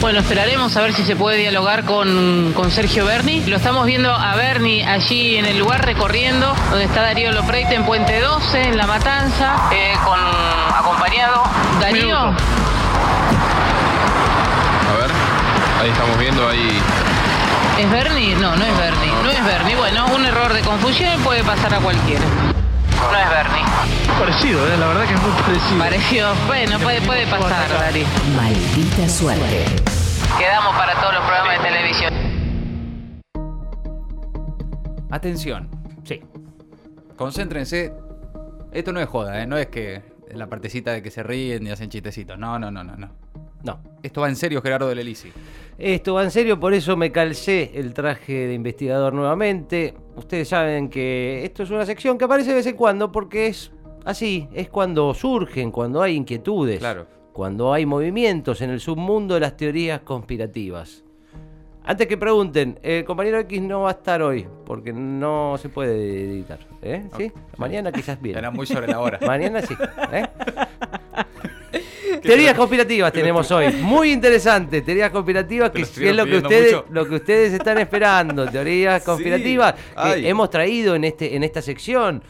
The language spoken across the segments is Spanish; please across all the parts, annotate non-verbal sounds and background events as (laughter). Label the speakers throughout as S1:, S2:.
S1: Bueno, esperaremos a ver si se puede dialogar con, con Sergio Berni. Lo estamos viendo a Berni allí en el lugar recorriendo, donde está Darío Lopreite en Puente 12, en La Matanza, eh, con acompañado. Darío,
S2: A ver, ahí estamos viendo ahí.
S1: ¿es Berni? No, no es Berni, no es Berni. Bueno, un error de confusión puede pasar a cualquiera. No es Berni.
S3: Parecido, ¿eh? la verdad que es muy parecido.
S1: Pareció, bueno, puede, puede pasar, Darío.
S4: Maldita suerte.
S1: Quedamos para todos los programas de televisión.
S5: Atención. Sí. Concéntrense. Esto no es joda, ¿eh? No es que la partecita de que se ríen y hacen chistecitos. No, no, no, no, no. No. Esto va en serio, Gerardo del Elisi.
S6: Esto va en serio, por eso me calcé el traje de investigador nuevamente. Ustedes saben que esto es una sección que aparece de vez en cuando porque es así, es cuando surgen, cuando hay inquietudes,
S5: Claro.
S6: cuando hay movimientos en el submundo de las teorías conspirativas. Antes que pregunten, el compañero X no va a estar hoy porque no se puede editar. ¿eh? ¿Sí? Mañana quizás bien.
S5: Era muy sobre la hora. (laughs)
S6: Mañana sí. ¿eh? Teorías conspirativas tenemos hoy. Muy interesante. Teorías conspirativas (laughs) que, es lo que ustedes,
S5: mucho.
S6: lo que ustedes están esperando. Teorías (laughs) conspirativas que hemos traído en este, en esta sección.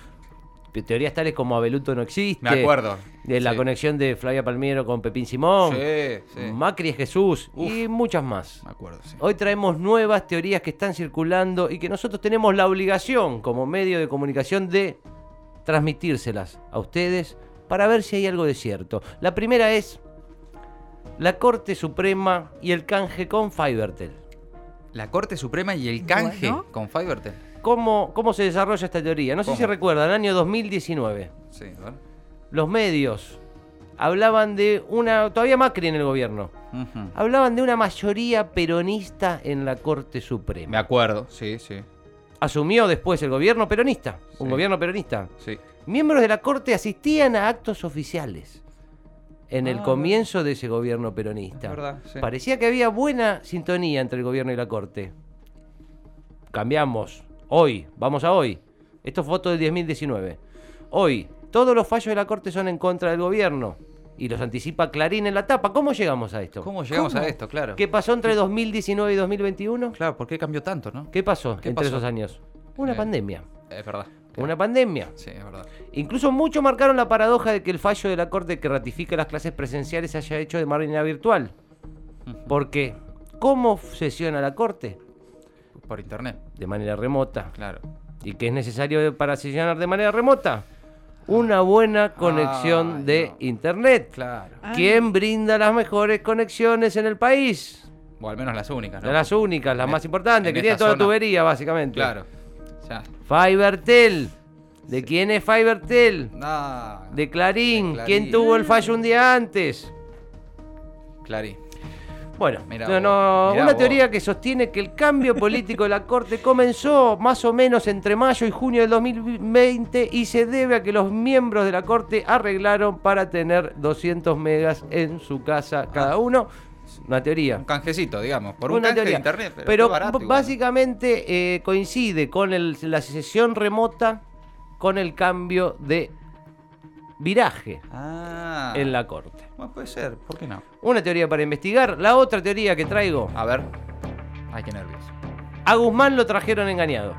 S6: Teorías tales como Abeluto no existe.
S5: Me acuerdo.
S6: De la
S5: Sí.
S6: conexión de Flavia Palmiero con Pepín Simón.
S5: Sí, sí.
S6: Macri es Jesús.
S5: Uf.
S6: Y muchas más.
S5: Me acuerdo.
S6: Hoy traemos nuevas teorías que están circulando y que nosotros tenemos la obligación como medio de comunicación de transmitírselas a ustedes para ver si hay algo de cierto. La primera es la Corte Suprema y el canje con Fivertel.
S5: La Corte Suprema y el canje
S7: Bueno.
S5: con Fivertel.
S6: ¿Cómo, ¿Cómo se desarrolla esta teoría? No sé si recuerdan, año 2019.
S5: Sí, a ver.
S6: Los medios hablaban de una... Todavía Macri en el gobierno. Hablaban de una mayoría peronista en la Corte Suprema.
S5: Me acuerdo, sí, sí.
S6: Asumió después el gobierno peronista, un
S5: Sí.
S6: gobierno peronista.
S5: Sí.
S6: Miembros de la corte asistían a actos oficiales en el
S5: Ah,
S6: comienzo de ese gobierno peronista.
S5: Es verdad, sí.
S6: Parecía que había buena sintonía entre el gobierno y la corte. Cambiamos. Hoy, vamos a hoy. Esto es foto del 2019. Hoy, todos los fallos de la corte son en contra del gobierno. Y los anticipa Clarín en la tapa. ¿Cómo llegamos a esto?
S5: ¿Cómo llegamos a esto? Claro.
S6: ¿Qué pasó entre 2019 y 2021?
S5: Claro, ¿por qué cambió tanto, no?
S6: ¿Qué pasó
S5: ¿Qué
S6: entre
S5: pasó?
S6: esos años? Una
S5: Eh,
S6: pandemia.
S5: Es verdad.
S6: Una pandemia.
S5: Sí, es verdad.
S6: Incluso muchos marcaron la paradoja de que el fallo de la Corte que ratifica las clases presenciales se haya hecho de manera virtual. Porque, ¿cómo sesiona la Corte?
S5: Por internet,
S6: De manera remota.
S5: claro.
S6: ¿Y qué es necesario para sesionar de manera remota? Una buena conexión
S5: Ay,
S6: de
S5: no.
S6: Internet.
S5: Claro.
S6: ¿Quién brinda las mejores conexiones en el país?
S5: O al menos las únicas, ¿no?
S6: Las únicas, las
S5: En
S6: más importantes, que tiene toda
S5: zona.
S6: tubería, básicamente.
S5: Claro. Sea,
S6: Fivertel. ¿De quién es Fivertel? De Clarín.
S5: De
S6: ¿Quién
S5: Clarín.
S6: tuvo el fallo un día antes?
S5: Clarí.
S6: Bueno,
S5: Mirá
S6: no,
S5: vos,
S6: no,
S5: mirá
S6: una
S5: vos.
S6: teoría que sostiene que el cambio político de la Corte comenzó más o menos entre mayo y junio del 2020 y se debe a que los miembros de la Corte arreglaron para tener 200 megas en su casa cada uno. Una teoría.
S5: Un canjecito, digamos. Por un
S6: Una
S5: canje
S6: teoría.
S5: de internet. Pero,
S6: Pero
S5: barato
S6: básicamente eh, coincide con el- la sesión remota con el cambio de viraje
S5: Ah.
S6: en la Corte.
S5: Bueno, puede ser, ¿por qué no?
S6: Una teoría para investigar. La otra teoría que traigo.
S5: A ver. Ay, qué nervios.
S6: A Guzmán lo trajeron engañado.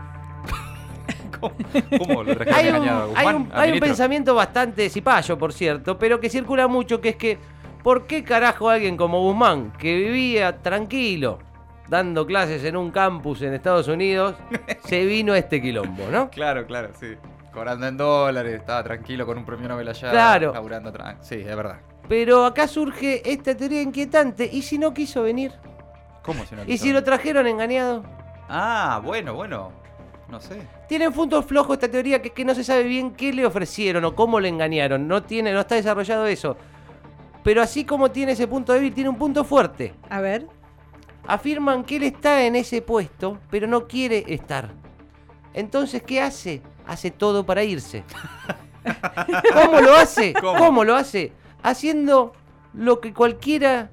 S6: (laughs)
S5: ¿Cómo lo trajeron
S6: Hay un,
S5: engañado a
S6: hay
S5: Guzmán?
S6: un-
S5: ¿Al
S6: hay un pensamiento bastante cipayo, por cierto, pero que circula mucho, que es que, ¿por qué carajo alguien como Guzmán, que vivía tranquilo, dando clases en un campus en Estados Unidos, (laughs) se vino a este quilombo, ¿no?
S5: Claro, claro, sí. Cobrando en dólares, estaba tranquilo con un premio Nobel allá.
S6: Claro.
S5: Laburando Sí, es verdad.
S6: Pero acá surge esta teoría inquietante, ¿y si no quiso venir?
S5: ¿Cómo si no
S6: ¿Y
S5: quiso
S6: si lo trajeron engañado?
S5: Ah, bueno, bueno. No sé.
S6: Tiene puntos flojos esta teoría que es que no se sabe bien qué le ofrecieron o cómo le engañaron. No tiene, no está desarrollado eso. Pero así como tiene ese punto débil, tiene un punto fuerte.
S7: A ver.
S6: Afirman que él está en ese puesto, pero no quiere estar. Entonces, ¿qué hace? Hace todo para irse. (laughs) ¿Cómo lo hace?
S5: ¿Cómo?
S6: ¿Cómo lo hace? Haciendo lo que cualquiera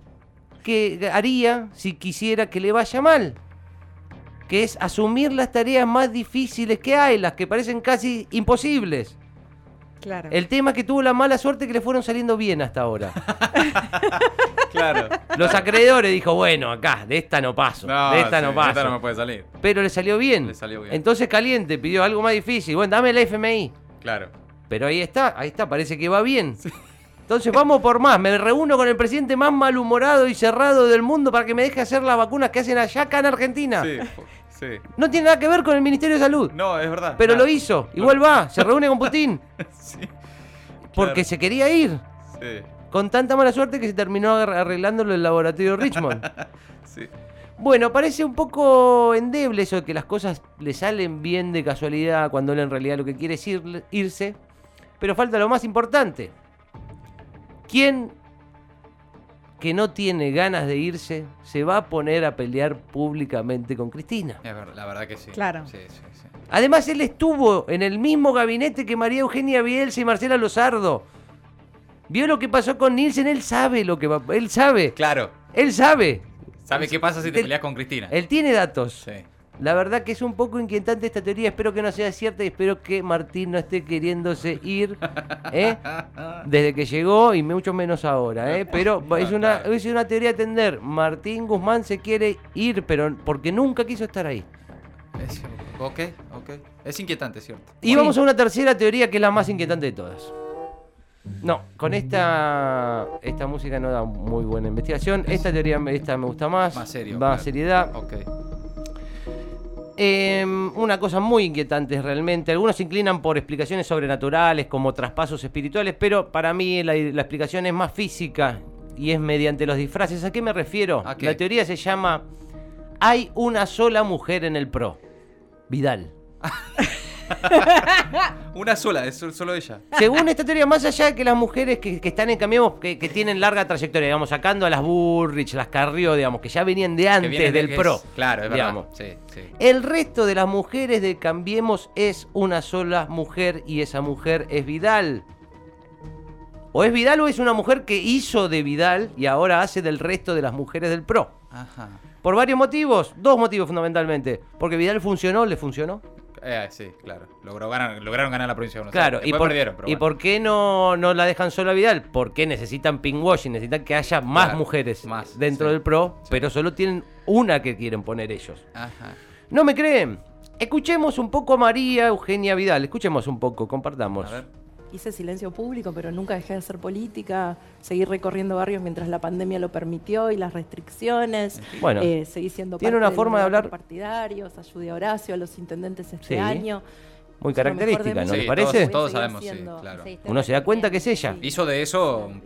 S6: que haría si quisiera que le vaya mal. Que es asumir las tareas más difíciles que hay, las que parecen casi imposibles.
S7: Claro.
S6: El tema es que tuvo la mala suerte que le fueron saliendo bien hasta ahora. (laughs)
S5: Claro.
S6: Los acreedores dijo, bueno, acá, de esta no paso, de esta
S5: sí,
S6: no paso.
S5: Esta no me puede salir.
S6: Pero le salió bien.
S5: Le salió bien.
S6: Entonces Caliente pidió algo más difícil. Bueno, dame el FMI.
S5: Claro.
S6: Pero ahí está, ahí está, parece que va bien. Entonces vamos por más. Me reúno con el presidente más malhumorado y cerrado del mundo para que me deje hacer las vacunas que hacen allá acá en Argentina.
S5: Sí, sí.
S6: No tiene nada que ver con el Ministerio de Salud.
S5: No, es verdad.
S6: Pero lo hizo. Igual va, se reúne con Putin. (laughs)
S5: Sí.
S6: Porque
S5: Claro.
S6: se quería ir.
S5: Sí,
S6: Con tanta mala suerte que se terminó arreglándolo el laboratorio Richmond. (laughs)
S5: sí.
S6: Bueno, parece un poco endeble eso de que las cosas le salen bien de casualidad cuando él en realidad lo que quiere es ir- irse. Pero falta lo más importante. ¿Quién que no tiene ganas de irse se va a poner a pelear públicamente con Cristina?
S5: Es verdad, la verdad que sí.
S7: Claro.
S5: Sí, sí, sí.
S6: Además, él estuvo en el mismo gabinete que María Eugenia Bielsa y Marcela Lozardo. Vio lo que pasó con Nielsen, él sabe lo que va. Él sabe.
S5: Claro.
S6: Él sabe.
S5: ¿Sabe qué pasa si te
S6: Él-
S5: peleas con Cristina?
S6: Él tiene datos.
S5: Sí.
S6: La verdad que es un poco inquietante esta teoría. Espero que no sea cierta y espero que Martín no esté queriéndose ir ¿eh? desde que llegó y mucho menos ahora. ¿eh? Pero es una, es una teoría a atender. Martín Guzmán se quiere ir, pero porque nunca quiso estar ahí.
S5: Es- ok, ok. Es inquietante, ¿cierto?
S6: Y vamos a una tercera teoría que es la más inquietante de todas. No, con esta esta música no da muy buena investigación. Esta teoría esta me gusta más.
S5: Más serio.
S6: Más
S5: claro.
S6: seriedad.
S5: Ok.
S6: Eh, una cosa muy inquietante realmente. Algunos se inclinan por explicaciones sobrenaturales como traspasos espirituales, pero para mí la, la explicación es más física y es mediante los disfraces. ¿A qué me refiero?
S5: ¿A qué?
S6: La teoría se llama Hay una sola mujer en el PRO. Vidal. (laughs) (laughs)
S5: Una sola, es sol- solo ella.
S6: Según esta teoría, más allá de que las mujeres que, que están en Cambiemos, que, que tienen larga trayectoria, digamos, sacando a las Burrich, las Carrió, digamos, que ya venían de antes del PRO.
S5: es- claro, es
S6: digamos.
S5: verdad. Sí, sí.
S6: El resto de las mujeres de Cambiemos es una sola mujer y esa mujer es Vidal. O es Vidal o es una mujer que hizo de Vidal y ahora hace del resto de las mujeres del PRO.
S5: Ajá.
S6: Por varios motivos, dos motivos fundamentalmente. Porque Vidal funcionó, le funcionó.
S5: Eh, sí, claro. Logró ganar, lograron ganar la provincia de Buenos
S6: Claro,
S5: Aires.
S6: y por,
S5: perdieron, pero
S6: ¿y
S5: bueno.
S6: por qué no, no la dejan sola a Vidal? Porque necesitan pinkwashing, necesitan que haya más
S5: Claro,
S6: mujeres
S5: más,
S6: dentro
S5: sí.
S6: del PRO,
S5: Sí.
S6: pero solo tienen una que quieren poner ellos.
S5: Ajá.
S6: ¿No me creen? Escuchemos un poco a María Eugenia Vidal, escuchemos un poco, compartamos.
S5: A ver.
S8: Hice silencio público, pero nunca dejé de hacer política. Seguí recorriendo barrios mientras la pandemia lo permitió y las restricciones.
S6: Bueno,
S8: Eh, seguí siendo
S6: tiene
S8: parte
S6: una forma de hablar-
S8: partidarios, ayudé a Horacio, a los intendentes este
S6: Sí.
S8: año.
S6: Muy característica, ¿no
S8: mí.
S6: le
S5: Sí,
S6: parece?
S5: Todos, todos sabemos, sí, claro.
S6: Uno se da cuenta que es ella.
S5: Hizo de eso un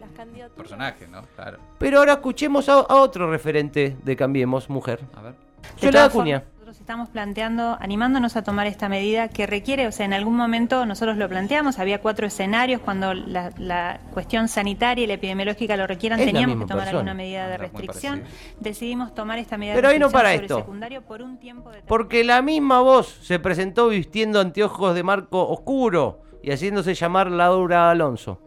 S5: personaje, ¿no? Claro.
S6: Pero ahora escuchemos a, a otro referente de Cambiemos, mujer.
S5: A ver.
S6: Soledad Acuña.
S9: Nosotros estamos planteando, animándonos a tomar esta medida que requiere, o sea, en algún momento nosotros lo planteamos, había cuatro escenarios cuando la, la cuestión sanitaria y la epidemiológica lo requieran,
S6: Es
S9: teníamos que tomar
S6: persona.
S9: alguna medida de
S5: Ah,
S9: restricción. Decidimos tomar esta medida
S6: Pero
S9: de
S6: ahí no
S9: restricción
S6: para
S9: sobre
S6: esto.
S9: secundario por un tiempo determinado.
S6: Porque la misma voz se presentó vistiendo anteojos de marco oscuro y haciéndose llamar Laura Alonso.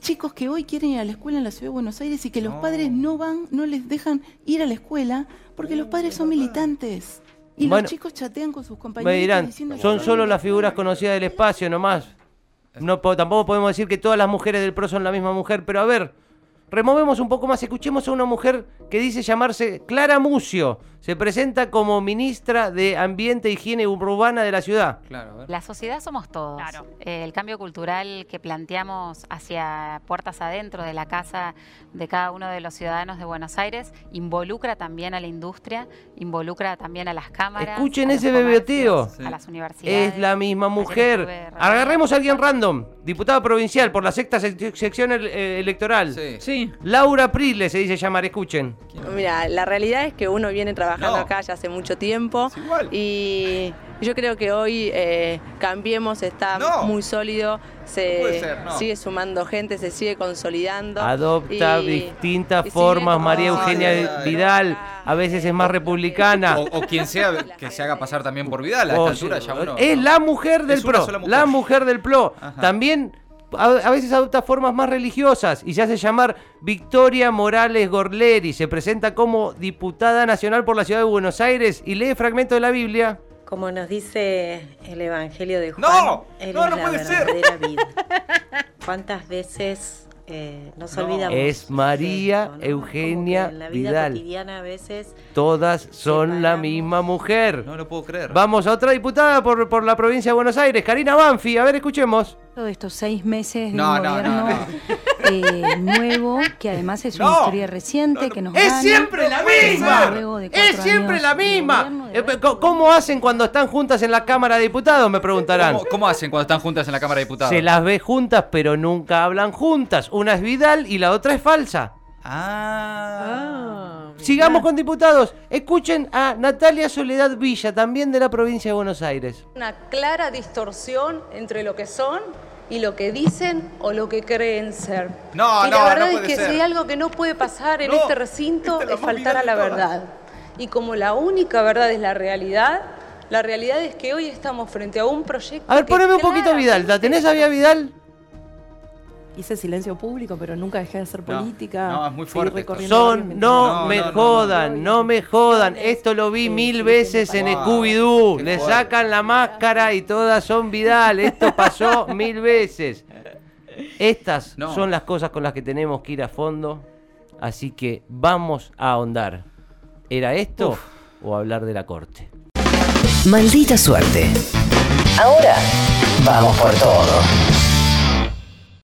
S10: Chicos que hoy quieren ir a la escuela en la ciudad de Buenos Aires y que los
S5: No.
S10: padres no van, no les dejan ir a la escuela porque los padres son militantes. Y
S6: Bueno,
S10: los chicos chatean con sus compañeros
S6: Me dirán,
S10: diciendo
S6: son solo las figuras conocidas del espacio nomás. No, po- tampoco podemos decir que todas las mujeres del PRO son la misma mujer, pero a ver, removemos un poco más, escuchemos a una mujer que dice llamarse Clara Mucio. Se presenta como ministra de Ambiente e Higiene Urbana de la ciudad.
S5: Claro, a ver.
S11: La sociedad somos todos.
S9: Claro.
S11: Eh, el cambio cultural que planteamos hacia puertas adentro de la casa de cada uno de los ciudadanos de Buenos Aires involucra también a la industria, involucra también a las cámaras.
S6: Escuchen
S11: a
S6: ese bebeteo.
S11: comercios, A las universidades.
S6: Es la misma mujer. Agarremos a alguien random. Diputada provincial por la sexta sec- sección ele- eh, electoral.
S5: Sí.
S7: Sí.
S6: Laura Prisle se dice llamar, escuchen.
S12: Mira, la realidad es que uno viene trabajando
S5: No.
S12: acá ya hace mucho tiempo
S5: Es igual.
S12: y yo creo que hoy eh, Cambiemos está
S5: No.
S12: muy sólido, se
S5: No puede ser, no.
S12: sigue sumando gente, se sigue consolidando.
S6: Adopta
S12: y-
S6: distintas
S12: y
S6: formas María Eugenia
S5: Ay, ay, ay.
S6: Vidal. A veces es más republicana.
S5: O, o quien sea que se haga pasar también por Vidal. A
S6: O
S5: esta altura ya uno.
S6: es la mujer del PRO.
S5: mujer.
S6: La mujer del PRO.
S5: Ajá.
S6: También a, a veces adopta formas más religiosas y se hace llamar Victoria Morales Gorleri. Se presenta como diputada nacional por la ciudad de Buenos Aires y lee fragmentos de la Biblia.
S7: Como nos dice el Evangelio de Juan,
S6: ¡No!
S7: Él
S6: ¡No,
S7: es
S6: no
S7: la
S6: puede ser!
S7: vida. ¿Cuántas veces eh, nos olvidamos?
S6: Es María
S7: ¿no?
S6: Eugenia
S7: en la vida
S6: Vidal.
S7: cotidiana a veces
S6: Todas son la misma mujer.
S5: No lo puedo creer.
S6: Vamos a otra diputada por, por la provincia de Buenos Aires, Karina Banfi. A ver, escuchemos.
S13: de estos seis meses de
S6: No,
S13: gobierno
S6: no, (laughs)
S13: eh, nuevo, que además es una
S6: No.
S13: historia reciente, que nos
S6: ¡Es
S13: gana,
S6: siempre la misma! ¡Es siempre la misma! Eh, ¿Cómo hacen cuando están juntas en la Cámara de Diputados? Me preguntarán.
S5: ¿Cómo, cómo hacen cuando están juntas en la Cámara de Diputados?
S6: Se las ve juntas, pero nunca hablan juntas. Una es Vidal y la otra es falsa.
S5: Ah.
S6: Sigamos con diputados. Escuchen a Natalia Soledad Villa, también de la provincia de Buenos Aires.
S14: Una clara distorsión entre lo que son y lo que dicen o lo que creen ser.
S6: No,
S14: y
S6: no,
S14: la
S6: no
S14: verdad
S6: puede
S14: es que
S6: ser.
S14: si hay algo que no puede pasar en
S6: No,
S14: este recinto
S6: es
S14: faltar a la verdad. Y como la única verdad es la realidad, la realidad es que hoy estamos frente a un proyecto.
S6: A ver, poneme un poquito Vidal. ¿La tenés a Vidal?
S8: Hice silencio público, pero nunca dejé de hacer
S6: No,
S8: política.
S6: no, es muy fuerte Son,
S8: mientras-
S6: no, me jodan, no, me jodan. Esto lo vi mil veces en
S8: Wow,
S6: Scooby-Doo. Le
S8: fuerte.
S6: sacan la máscara y todas son Vidal. Esto pasó mil veces. Estas
S5: No.
S6: son las cosas con las que tenemos que ir a fondo. Así que vamos a ahondar. ¿Era esto o hablar de la corte?
S4: Maldita suerte. Ahora vamos por todo.